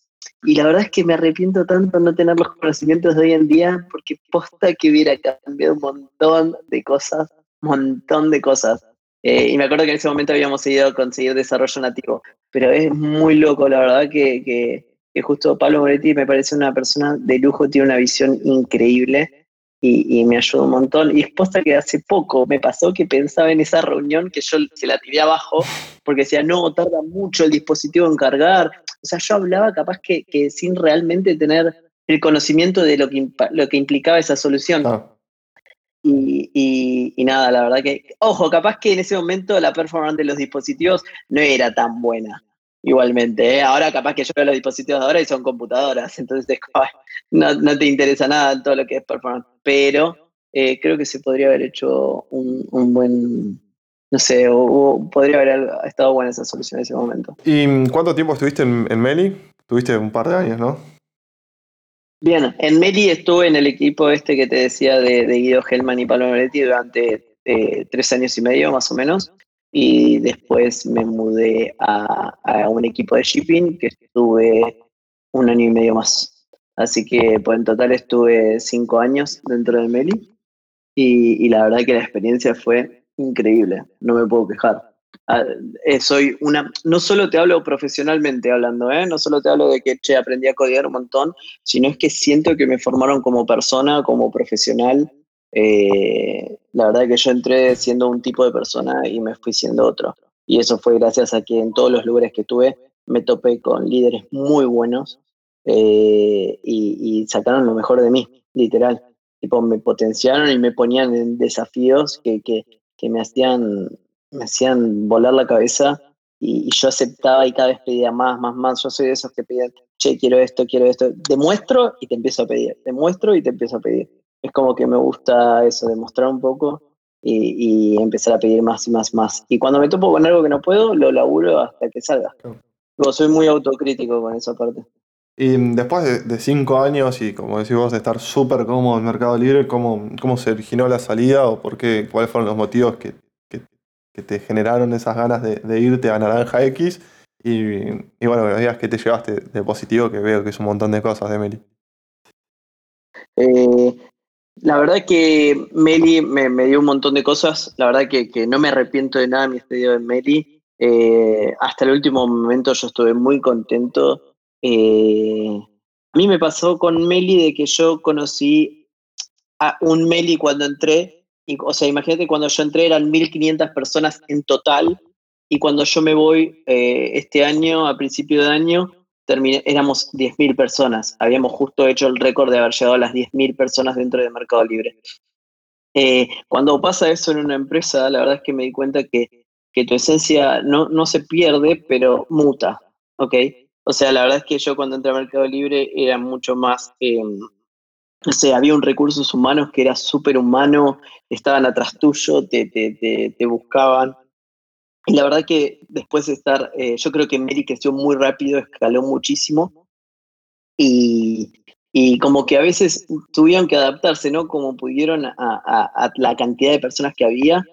Y la verdad es que me arrepiento tanto no tener los conocimientos de hoy en día porque posta que hubiera cambiado un montón de cosas, un montón de cosas. Eh, y me acuerdo que en ese momento habíamos ido a conseguir desarrollo nativo, pero es muy loco, la verdad que, que que justo Pablo Moretti me parece una persona de lujo, tiene una visión increíble y, me ayudó un montón. Y es posta que hace poco me pasó que pensaba en esa reunión que yo se la tiré abajo porque decía, no, tarda mucho el dispositivo en cargar. O sea, yo hablaba capaz que, sin realmente tener el conocimiento de lo que, lo que implicaba esa solución. Ah. Y, y, nada, la verdad que, ojo, capaz que en ese momento la performance de los dispositivos no era tan buena igualmente. ¿eh? Ahora capaz que yo veo los dispositivos de ahora y son computadoras, [laughs] entonces no, te interesa nada todo lo que es performance. Pero eh, creo que se podría haber hecho un, buen, no sé, o, podría haber estado buena esa solución en ese momento. ¿Y cuánto tiempo estuviste en, Meli? Tuviste un par de años, ¿no? Bien, en Meli estuve en el equipo este que te decía de, Guido Hellman y Pablo Moretti durante eh, tres años y medio más o menos. Y después me mudé a, un equipo de shipping que estuve un año y medio más. Así que pues, en total estuve cinco años dentro de Meli. Y, y la verdad que la experiencia fue increíble, no me puedo quejar. Ah, eh, soy una, no solo te hablo profesionalmente hablando, ¿eh? no solo te hablo de que che, aprendí a codiar un montón, sino es que siento que me formaron como persona, como profesional. Eh, la verdad que yo entré siendo un tipo de persona y me fui siendo otro. Y eso fue gracias a que en todos los lugares que tuve me topé con líderes muy buenos y, y, sacaron lo mejor de mí, literal. Tipo, me potenciaron y me ponían en desafíos que, que, que me hacían me hacían volar la cabeza y, yo aceptaba y cada vez pedía más, más, más. Yo soy de esos que piden, che, quiero esto, quiero esto. Demuestro y te empiezo a pedir, demuestro y te empiezo a pedir. Es como que me gusta eso, demostrar un poco y, empezar a pedir más y más, más. Y cuando me topo con algo que no puedo, lo laburo hasta que salga. Soy muy autocrítico con esa parte. Y después de, cinco años y como decís vos, de estar súper cómodo en Mercado Libre, ¿cómo, ¿cómo se originó la salida o por qué, cuáles fueron los motivos que que te generaron esas ganas de, irte a Naranja X. Y, bueno, los días que te llevaste de positivo, que veo que es un montón de cosas de Meli. Eh, la verdad que Meli me, dio un montón de cosas. La verdad que, no me arrepiento de nada de mi estudio de Meli. Eh, hasta el último momento yo estuve muy contento. Eh, a mí me pasó con Meli de que yo conocí a un Meli cuando entré o sea, imagínate cuando yo entré eran 1.500 personas en total y cuando yo me voy eh, este año, a principio de año, terminé, éramos 10.000 personas. Habíamos justo hecho el récord de haber llegado a las 10.000 personas dentro de Mercado Libre. Eh, cuando pasa eso en una empresa, la verdad es que me di cuenta que, que tu esencia no, no se pierde, pero muta, ¿ok? O sea, la verdad es que yo cuando entré a Mercado Libre era mucho más... Eh, sé, había un recursos humanos que era súper humano, estaban atrás tuyo, te, te, te, buscaban. Y la verdad que después de estar, eh, yo creo que Mary creció muy rápido, escaló muchísimo. Y, y, como que a veces tuvieron que adaptarse, ¿no? Como pudieron a, la cantidad de personas que había.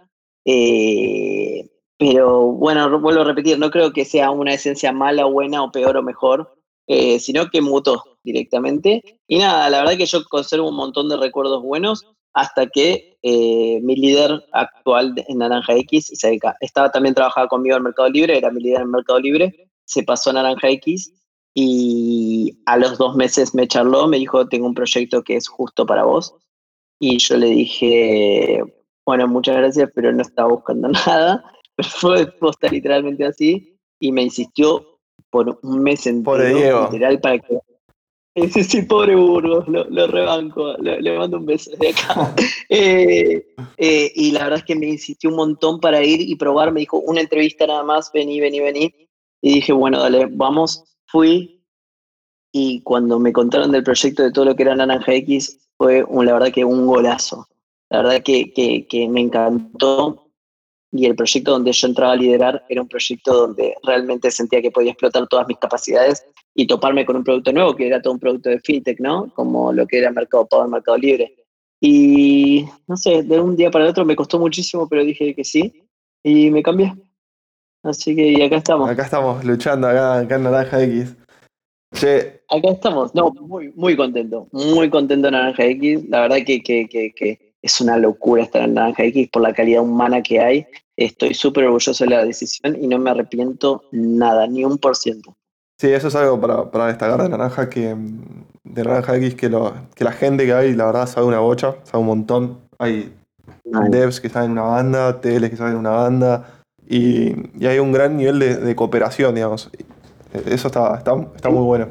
Eh, pero bueno, vuelvo a repetir, no creo que sea una esencia mala, buena o peor o mejor, eh, sino que mutó directamente. Y nada, la verdad que yo conservo un montón de recuerdos buenos hasta que eh, mi líder actual en Naranja X, se estaba también trabajaba conmigo en Mercado Libre, era mi líder en Mercado Libre, se pasó a Naranja X y a los dos meses me charló, me dijo, tengo un proyecto que es justo para vos. Y yo le dije, bueno, muchas gracias, pero no estaba buscando [laughs] nada. Pero [laughs] fue posta literalmente así y me insistió por un mes entero, literal, para que [laughs] Sí, sí, pobre Burgos, lo, rebanco, le, mando un beso de acá. [laughs] Eh, eh, y la verdad es que me insistió un montón para ir y probar, me dijo una entrevista nada más, vení, vení, vení. Y dije, bueno, dale, vamos, fui. Y cuando me contaron del proyecto de todo lo que era Naranja X, fue un, la verdad que un golazo. La verdad que, que, que me encantó. Y el proyecto donde yo entraba a liderar era un proyecto donde realmente sentía que podía explotar todas mis capacidades y toparme con un producto nuevo, que era todo un producto de fintech, ¿no? Como lo que era Mercado Pago, Mercado Libre. Y no sé, de un día para el otro me costó muchísimo, pero dije que sí y me cambié. Así que y acá estamos. Acá estamos luchando, acá, acá en Naranja X. Che. Acá estamos, no, muy, muy contento, muy contento en Naranja X. La verdad que, que, que, que es una locura estar en Naranja X por la calidad humana que hay. Estoy súper orgulloso de la decisión y no me arrepiento nada, ni un por ciento. Sí, eso es algo para, destacar de Naranja, que de Naranja X, que, lo, que la gente que hay, la verdad, sabe una bocha, sabe un montón. Hay devs que saben una banda, TLs que saben una banda, y, hay un gran nivel de, cooperación, digamos. Eso está, está, muy bueno.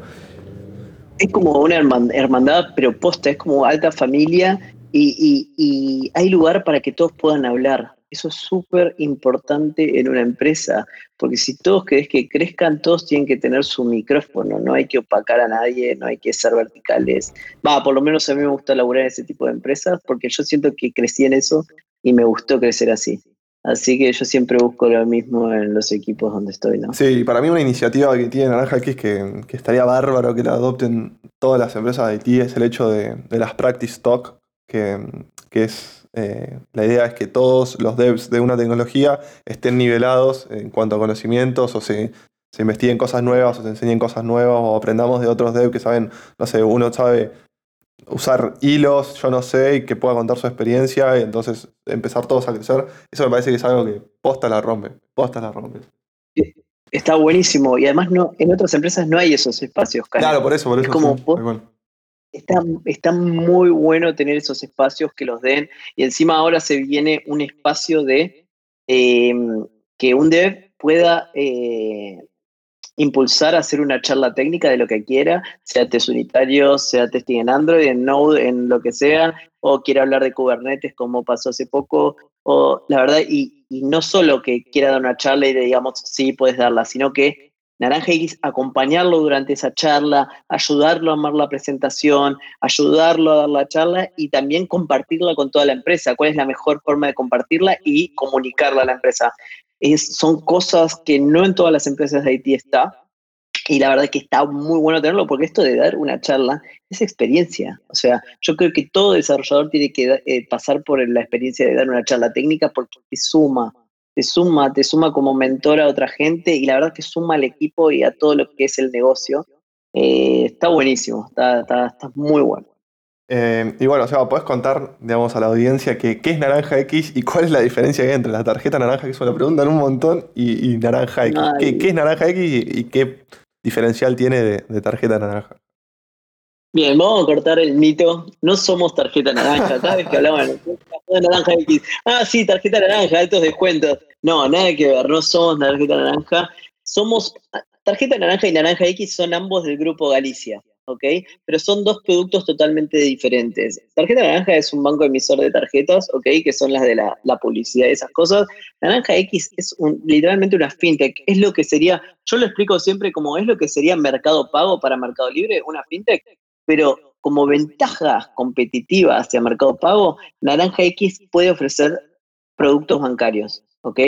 Es como una hermandad, pero posta, es como alta familia y, y hay lugar para que todos puedan hablar. Eso es súper importante en una empresa, porque si todos querés que crezcan, todos tienen que tener su micrófono, no hay que opacar a nadie, no hay que ser verticales. Va, por lo menos a mí me gusta laburar en ese tipo de empresas, porque yo siento que crecí en eso y me gustó crecer así. Así que yo siempre busco lo mismo en los equipos donde estoy, ¿no? Sí, para mí una iniciativa que tiene Naranja X que, que estaría bárbaro que la adopten todas las empresas de IT es el hecho de, las practice talk, que, es eh, la idea es que todos los devs de una tecnología estén nivelados en cuanto a conocimientos o se, se investiguen cosas nuevas o se enseñen cosas nuevas o aprendamos de otros devs que saben, no sé, uno sabe usar hilos, yo no sé, y que pueda contar su experiencia, y entonces empezar todos a crecer, eso me parece que es algo que posta la rompe, posta la rompe. Está buenísimo, y además no, en otras empresas no hay esos espacios, Claro, por eso, por eso. como está, está, muy bueno tener esos espacios que los den, y encima ahora se viene un espacio de em, que un dev pueda eh, impulsar a hacer una charla técnica de lo que quiera, sea test unitario, sea testing en Android, en Node, en lo que sea, o quiera hablar de Kubernetes como pasó hace poco, o la verdad, y, no solo que quiera dar una charla y digamos, sí, puedes darla, sino que Naranja X, acompañarlo durante esa charla, ayudarlo a armar la presentación, ayudarlo a dar la charla y también compartirla con toda la empresa. ¿Cuál es la mejor forma de compartirla y comunicarla a la empresa? son cosas que no en todas las empresas de IT está. Y la verdad que está muy bueno tenerlo porque esto de dar una charla es experiencia. O sea, yo creo que todo desarrollador tiene que eh, pasar por la experiencia de dar una charla técnica porque suma, te suma, te suma como mentor a otra gente y la verdad que suma al equipo y a todo lo que es el negocio. Eh, está buenísimo, está, está muy bueno. Eh, y bueno, o sea, podés contar, digamos, a la audiencia que, qué es Naranja X y cuál es la diferencia que hay entre la tarjeta naranja, que eso lo preguntan un montón, y, Naranja X. ¿Qué, es Naranja X y, qué diferencial tiene de, tarjeta naranja? Bien, vamos a cortar el mito. No somos tarjeta naranja. Cada vez que hablamos de naranja X. Ah, sí, tarjeta naranja, estos descuentos. No, nada que ver, no somos tarjeta naranja. Somos. Tarjeta naranja y naranja X son ambos del grupo Galicia. ¿ok? Pero son dos productos totalmente diferentes. Tarjeta Naranja es un banco emisor de tarjetas, ¿ok? Que son las de la, publicidad y esas cosas. Naranja X es literalmente una fintech. Es lo que sería, yo lo explico siempre como es lo que sería Mercado Pago para Mercado Libre, una fintech, pero como ventaja competitiva hacia Mercado Pago, Naranja X puede ofrecer productos bancarios, ¿ok?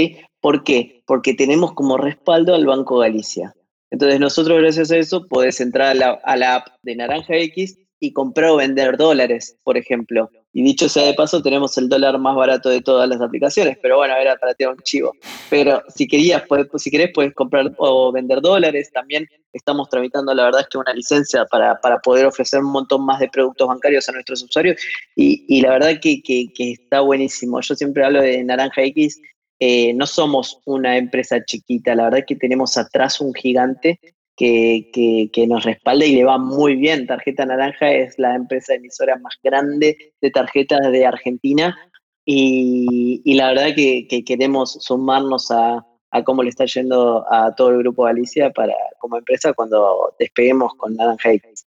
¿Por qué? Porque tenemos como respaldo al Banco Galicia. Entonces nosotros gracias a eso podés entrar a la, app de Naranja X y comprar o vender dólares, por ejemplo. Y dicho sea de paso, tenemos el dólar más barato de todas las aplicaciones, pero bueno, era para tener un chivo. Pero si querías, si querés, puedes comprar o vender dólares. También estamos tramitando, la verdad es que una licencia para, poder ofrecer un montón más de productos bancarios a nuestros usuarios. Y, la verdad que, que, está buenísimo. Yo siempre hablo de Naranja X eh, no somos una empresa chiquita, la verdad es que tenemos atrás un gigante que, nos respalda y le va muy bien. Tarjeta Naranja es la empresa emisora más grande de tarjetas de Argentina y, la verdad que, queremos sumarnos a, cómo le está yendo a todo el grupo Galicia para, como empresa cuando despeguemos con Naranja X.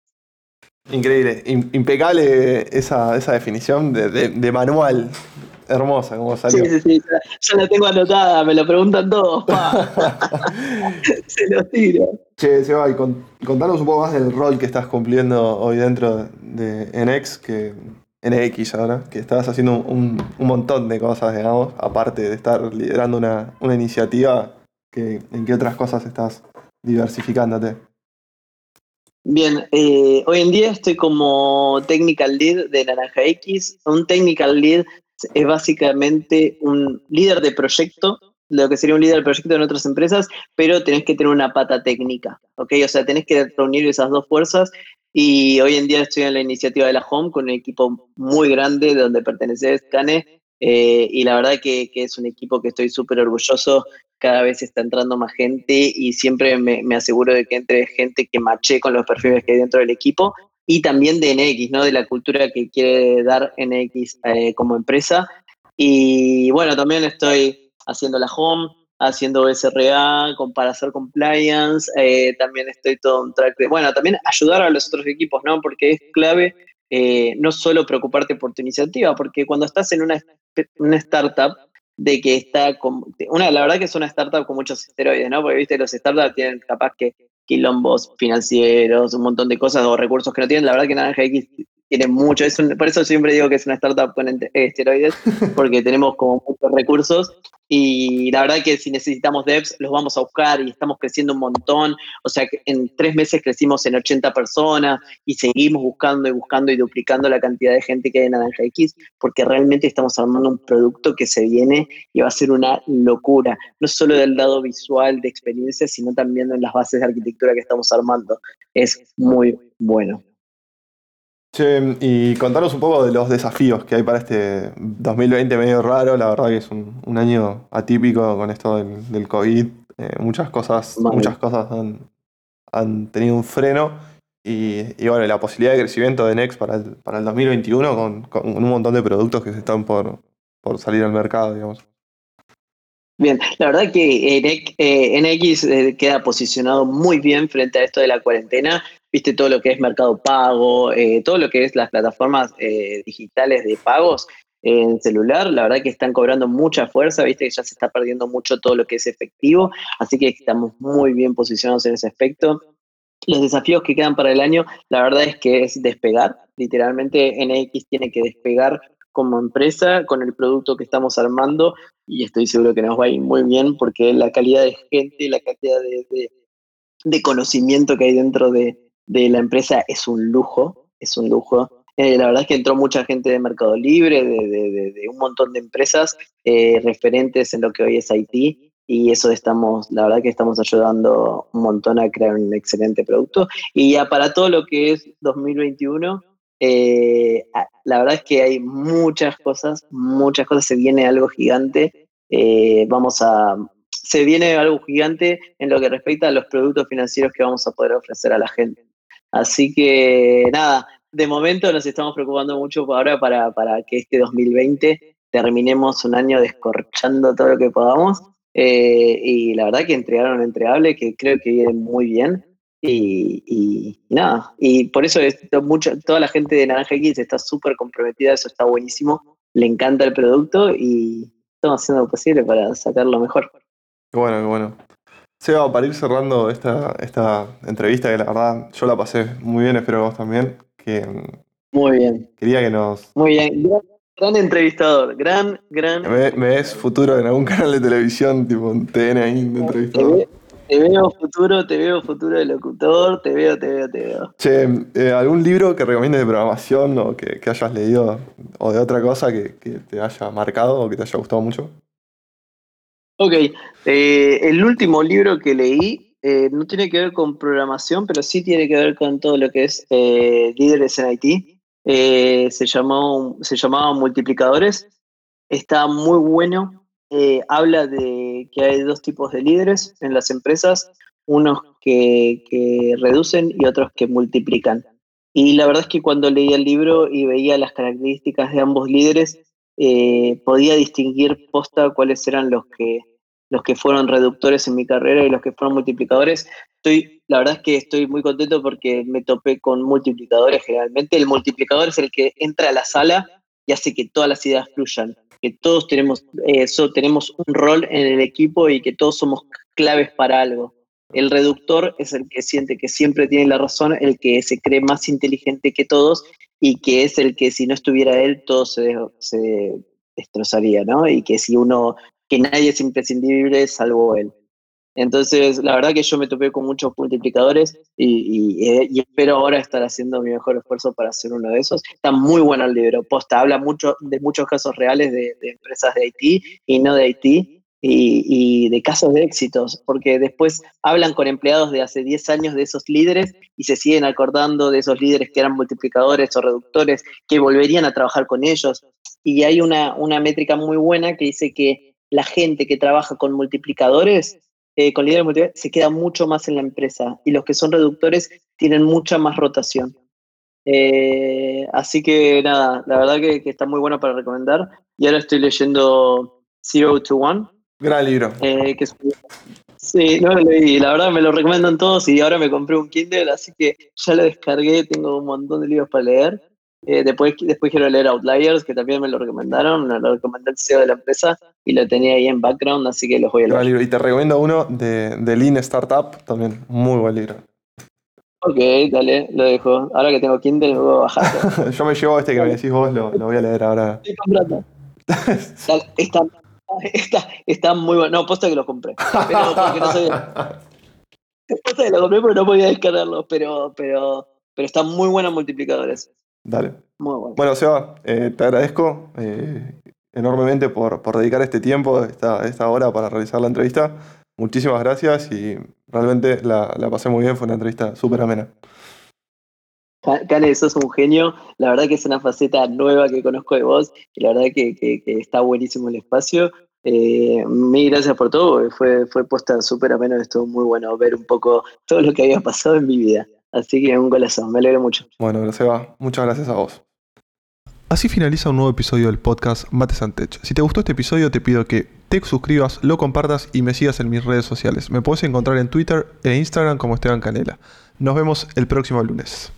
Increíble, impecable esa, definición de manual. Hermosa, como salió. Sí, sí, sí, ya, la tengo anotada, me lo preguntan todos, [laughs] Se lo tiro. Che, Seba, y contanos un poco más del rol que estás cumpliendo hoy dentro de NX, que NX ahora, que estás haciendo un, montón de cosas, digamos, aparte de estar liderando una, iniciativa, que, ¿en qué otras cosas estás diversificándote? Bien, eh, hoy en día estoy como Technical Lead de Naranja X. Un Technical Lead es básicamente un líder de proyecto, lo que sería un líder de proyecto en otras empresas, pero tenés que tener una pata técnica, ¿ok? O sea, tenés que reunir esas dos fuerzas y hoy en día estoy en la iniciativa de la Home con un equipo muy grande donde pertenece Scane eh, y la verdad que, es un equipo que estoy súper orgulloso, cada vez está entrando más gente y siempre me, aseguro de que entre gente que mache con los perfiles que hay dentro del equipo y también de NX, ¿no? De la cultura que quiere dar NX eh, como empresa. Y bueno, también estoy haciendo la home, haciendo SRA para hacer compliance, eh, también estoy todo un track de, bueno, también ayudar a los otros equipos, ¿no? Porque es clave eh, no solo preocuparte por tu iniciativa, porque cuando estás en una, una startup, de que está, con, una, la verdad que es una startup con muchos esteroides, ¿no? Porque, viste, los startups tienen capaz que quilombos financieros, un montón de cosas o recursos que no tienen. La verdad que Naranja X tiene mucho, es por eso siempre digo que es una startup con esteroides, [laughs] porque tenemos como muchos recursos y la verdad que si necesitamos devs los vamos a buscar y estamos creciendo un montón, o sea que en tres meses crecimos en 80 personas y seguimos buscando y buscando y duplicando la cantidad de gente que hay en Naranja X, porque realmente estamos armando un producto que se viene y va a ser una locura, no solo del lado visual de experiencia, sino también en las bases de arquitectura que estamos armando. Es muy bueno. Che, y contanos un poco de los desafíos que hay para este 2020 medio raro, la verdad que es un, año atípico con esto del, COVID, eh, muchas cosas, muchas cosas han, tenido un freno. Y, bueno, la posibilidad de crecimiento de Next para el, para el 2021 con, un montón de productos que se están por, por salir al mercado, digamos. Bien, la verdad que NX eh, eh, queda posicionado muy bien frente a esto de la cuarentena viste todo lo que es mercado pago, eh, todo lo que es las plataformas eh, digitales de pagos en celular, la verdad que están cobrando mucha fuerza, viste que ya se está perdiendo mucho todo lo que es efectivo, así que estamos muy bien posicionados en ese aspecto. Los desafíos que quedan para el año, la verdad es que es despegar, literalmente NX tiene que despegar como empresa con el producto que estamos armando y estoy seguro que nos va a ir muy bien porque la calidad de gente, la cantidad de conocimiento que hay dentro de, de la empresa es un lujo, es un lujo. Eh, la verdad es que entró mucha gente de Mercado Libre, de, un montón de empresas eh, referentes en lo que hoy es Haití y eso estamos, la verdad que estamos ayudando un montón a crear un excelente producto. Y ya para todo lo que es 2021, eh, la verdad es que hay muchas cosas, muchas cosas, se viene algo gigante. vamos a, se viene algo gigante en lo que respecta a los productos financieros que vamos a poder ofrecer a la gente. Así que nada, de momento nos estamos preocupando mucho ahora para, para que este 2020 terminemos un año descorchando todo lo que podamos. Eh, y la verdad que entregaron un entregable que creo que viene muy bien. Y, nada, y por eso mucho, toda la gente de Naranja X está súper comprometida, eso está buenísimo, le encanta el producto y estamos haciendo lo posible para sacarlo mejor. Qué bueno, qué bueno. Seba, para ir cerrando esta, esta entrevista, que la verdad yo la pasé muy bien, espero que vos también. Que, muy bien. Quería que nos. Muy bien, gran, entrevistador, gran, gran. ¿Me, ves futuro en algún canal de televisión, tipo un TN ahí de entrevistador? Te, veo futuro, te veo futuro de locutor, te veo, te veo, te veo. Che, eh, ¿algún libro que recomiendes de programación o que, hayas leído o de otra cosa que te haya marcado o que te haya gustado mucho? Ok, eh, el último libro que leí eh, no tiene que ver con programación, pero sí tiene que ver con todo lo que es eh, líderes en IT. se, llamó, se llamaba Multiplicadores. Está muy bueno. habla de que hay dos tipos de líderes en las empresas, unos que, que reducen y otros que multiplican. Y la verdad es que cuando leía el libro y veía las características de ambos líderes, eh, podía distinguir posta cuáles eran los que, los que fueron reductores en mi carrera y los que fueron multiplicadores. Estoy, la verdad es que estoy muy contento porque me topé con multiplicadores generalmente. El multiplicador es el que entra a la sala y hace que todas las ideas fluyan, que todos tenemos, eso, tenemos un rol en el equipo y que todos somos claves para algo. El reductor es el que siente que siempre tiene la razón, el que se cree más inteligente que todos y que es el que si no estuviera él todo se, destrozaría, ¿no? Y que si uno, que nadie es imprescindible salvo él. Entonces, la verdad que yo me topé con muchos multiplicadores y, eh, y, espero ahora estar haciendo mi mejor esfuerzo para ser uno de esos. Está muy bueno el libro, posta, habla mucho de muchos casos reales de empresas de Haití y no de Haití, y, de casos de éxitos, porque después hablan con empleados de hace 10 años de esos líderes y se siguen acordando de esos líderes que eran multiplicadores o reductores, que volverían a trabajar con ellos. Y hay una, una métrica muy buena que dice que la gente que trabaja con multiplicadores, eh, con líderes multiplicadores, se queda mucho más en la empresa y los que son reductores tienen mucha más rotación. Eh, así que nada, la verdad que, que está muy bueno para recomendar. Y ahora estoy leyendo Zero to One, Gran libro. Eh, sí, no lo leí. La verdad me lo recomiendan todos y ahora me compré un Kindle, así que ya lo descargué. Tengo un montón de libros para leer. Eh, después, después quiero leer Outliers, que también me lo recomendaron. Me lo recomendó el CEO de la empresa y lo tenía ahí en background, así que los voy a leer. Y te recomiendo uno de, de Lean Startup, también muy buen libro. Ok, dale, lo dejo. Ahora que tengo Kindle, lo voy a bajar. [laughs] Yo me llevo este que me decís vos, lo, lo voy a leer ahora. Estoy comprando. [laughs] Está, está, [laughs] está, está muy bueno. No, posta que lo compré. Pero porque no sabía. [laughs] Posta que lo compré porque no podía descargarlo, pero, pero, pero están muy buenos multiplicadores. Dale. Muy bueno. Bueno, Seba, eh, te agradezco eh, enormemente por, por dedicar este tiempo, esta, esta hora para realizar la entrevista. Muchísimas gracias y realmente la, la pasé muy bien, fue una entrevista súper amena. Ca- Cane, sos un genio. La verdad que es una faceta nueva que conozco de vos y la verdad que, está buenísimo el espacio. Eh, mil gracias por todo, fue, fue posta súper ameno, estuvo muy bueno ver un poco todo lo que había pasado en mi vida. Así que un golazo, me alegro mucho. Bueno, Seba, muchas gracias a vos. Así finaliza un nuevo episodio del podcast Mates and Tech. Si te gustó este episodio, te pido que te suscribas, lo compartas y me sigas en mis redes sociales. Me puedes encontrar en Twitter e Instagram como Esteban Canela. Nos vemos el próximo lunes.